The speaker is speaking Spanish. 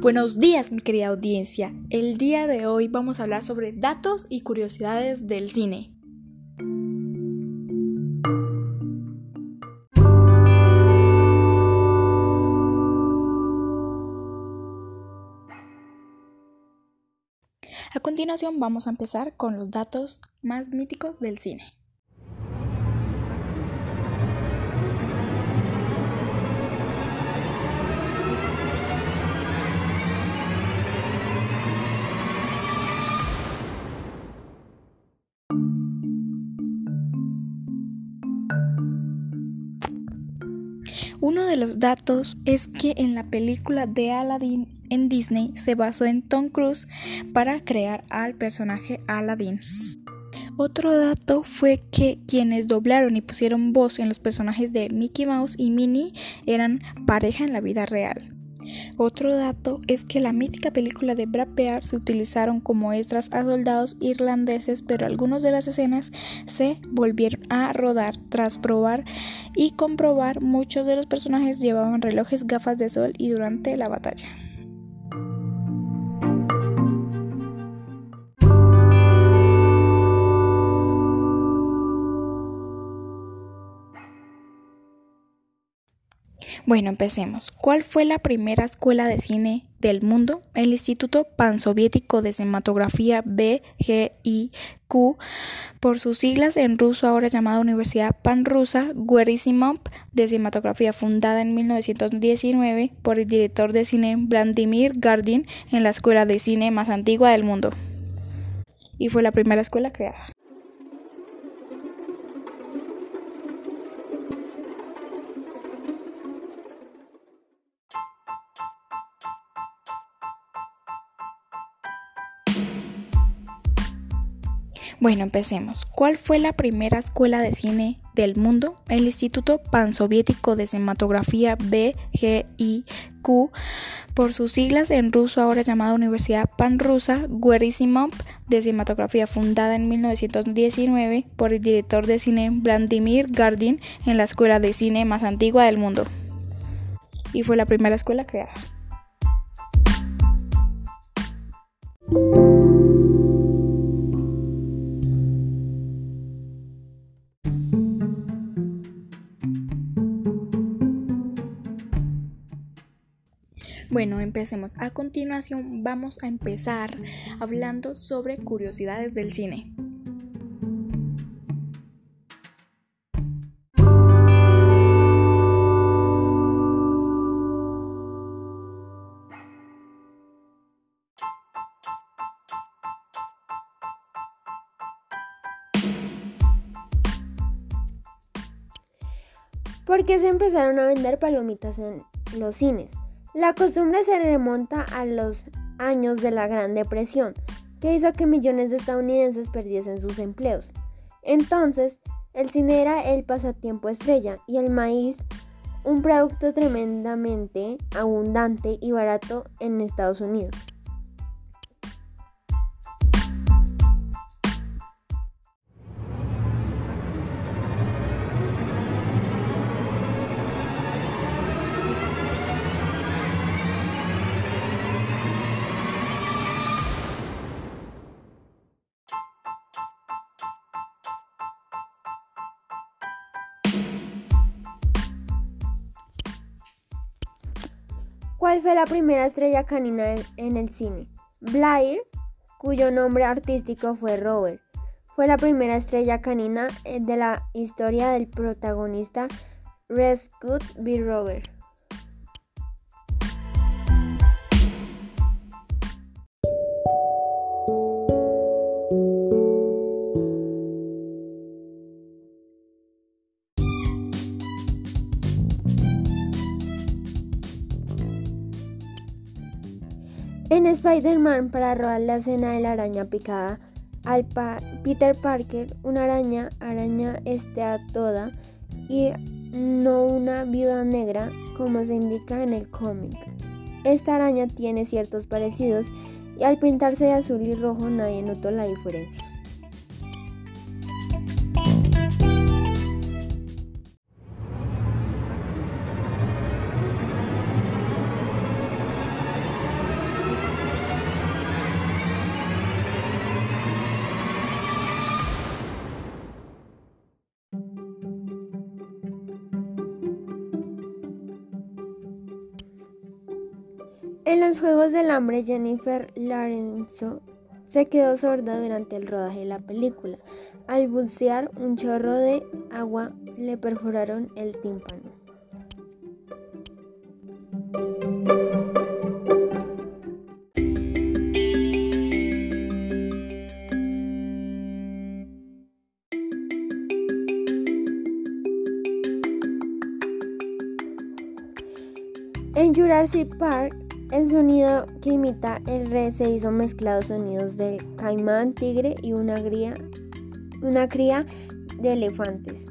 Buenos días, mi querida audiencia. El día de hoy vamos a hablar sobre datos y curiosidades del cine. A continuación vamos a empezar con los datos más míticos del cine. Uno de los datos es que en la película de Aladdin en Disney se basó en Tom Cruise para crear al personaje Aladdin. Otro dato fue que quienes doblaron y pusieron voz en los personajes de Mickey Mouse y Minnie eran pareja en la vida real. Otro dato es que la mítica película de Brad se utilizaron como extras a soldados irlandeses, pero algunas de las escenas se volvieron a rodar tras probar y comprobar muchos de los personajes llevaban relojes, gafas de sol y durante la batalla. Bueno, empecemos. ¿Cuál fue la primera escuela de cine del mundo? El Instituto Pansoviético de Cinematografía BGIQ, por sus siglas en ruso, ahora llamada Universidad Panrusa Guerisimov de Cinematografía, fundada en 1919 por el director de cine Vladimir Gardin en la escuela de cine más antigua del mundo. Y fue la primera escuela creada. Bueno, empecemos. ¿Cuál fue la primera escuela de cine del mundo? El Instituto Pansoviético de Cinematografía BGIQ, por sus siglas en ruso, ahora llamada Universidad Panrusa Guerisimov de Cinematografía, fundada en 1919 por el director de cine Vladimir Gardin en la escuela de cine más antigua del mundo. Y fue la primera escuela creada. Bueno, empecemos. A continuación vamos a empezar hablando sobre curiosidades del cine. ¿Por qué se empezaron a vender palomitas en los cines? La costumbre se remonta a los años de la Gran Depresión, que hizo que millones de estadounidenses perdiesen sus empleos. Entonces, el cine era el pasatiempo estrella y el maíz un producto tremendamente abundante y barato en Estados Unidos. ¿Cuál fue la primera estrella canina en el cine? Blair, cuyo nombre artístico fue Robert, fue la primera estrella canina eh, de la historia del protagonista Rescue B. Robert. En Spider-Man, para robar la escena de la araña picada al Peter Parker, una araña, araña está toda y no una viuda negra como se indica en el cómic. Esta araña tiene ciertos parecidos y al pintarse de azul y rojo nadie notó la diferencia. En los Juegos del Hambre, Jennifer Lawrence se quedó sorda durante el rodaje de la película. Al bucear un chorro de agua le perforaron el tímpano. En Jurassic Park, el sonido que imita el re se hizo mezclado sonidos del caimán, tigre y una, una cría de elefantes.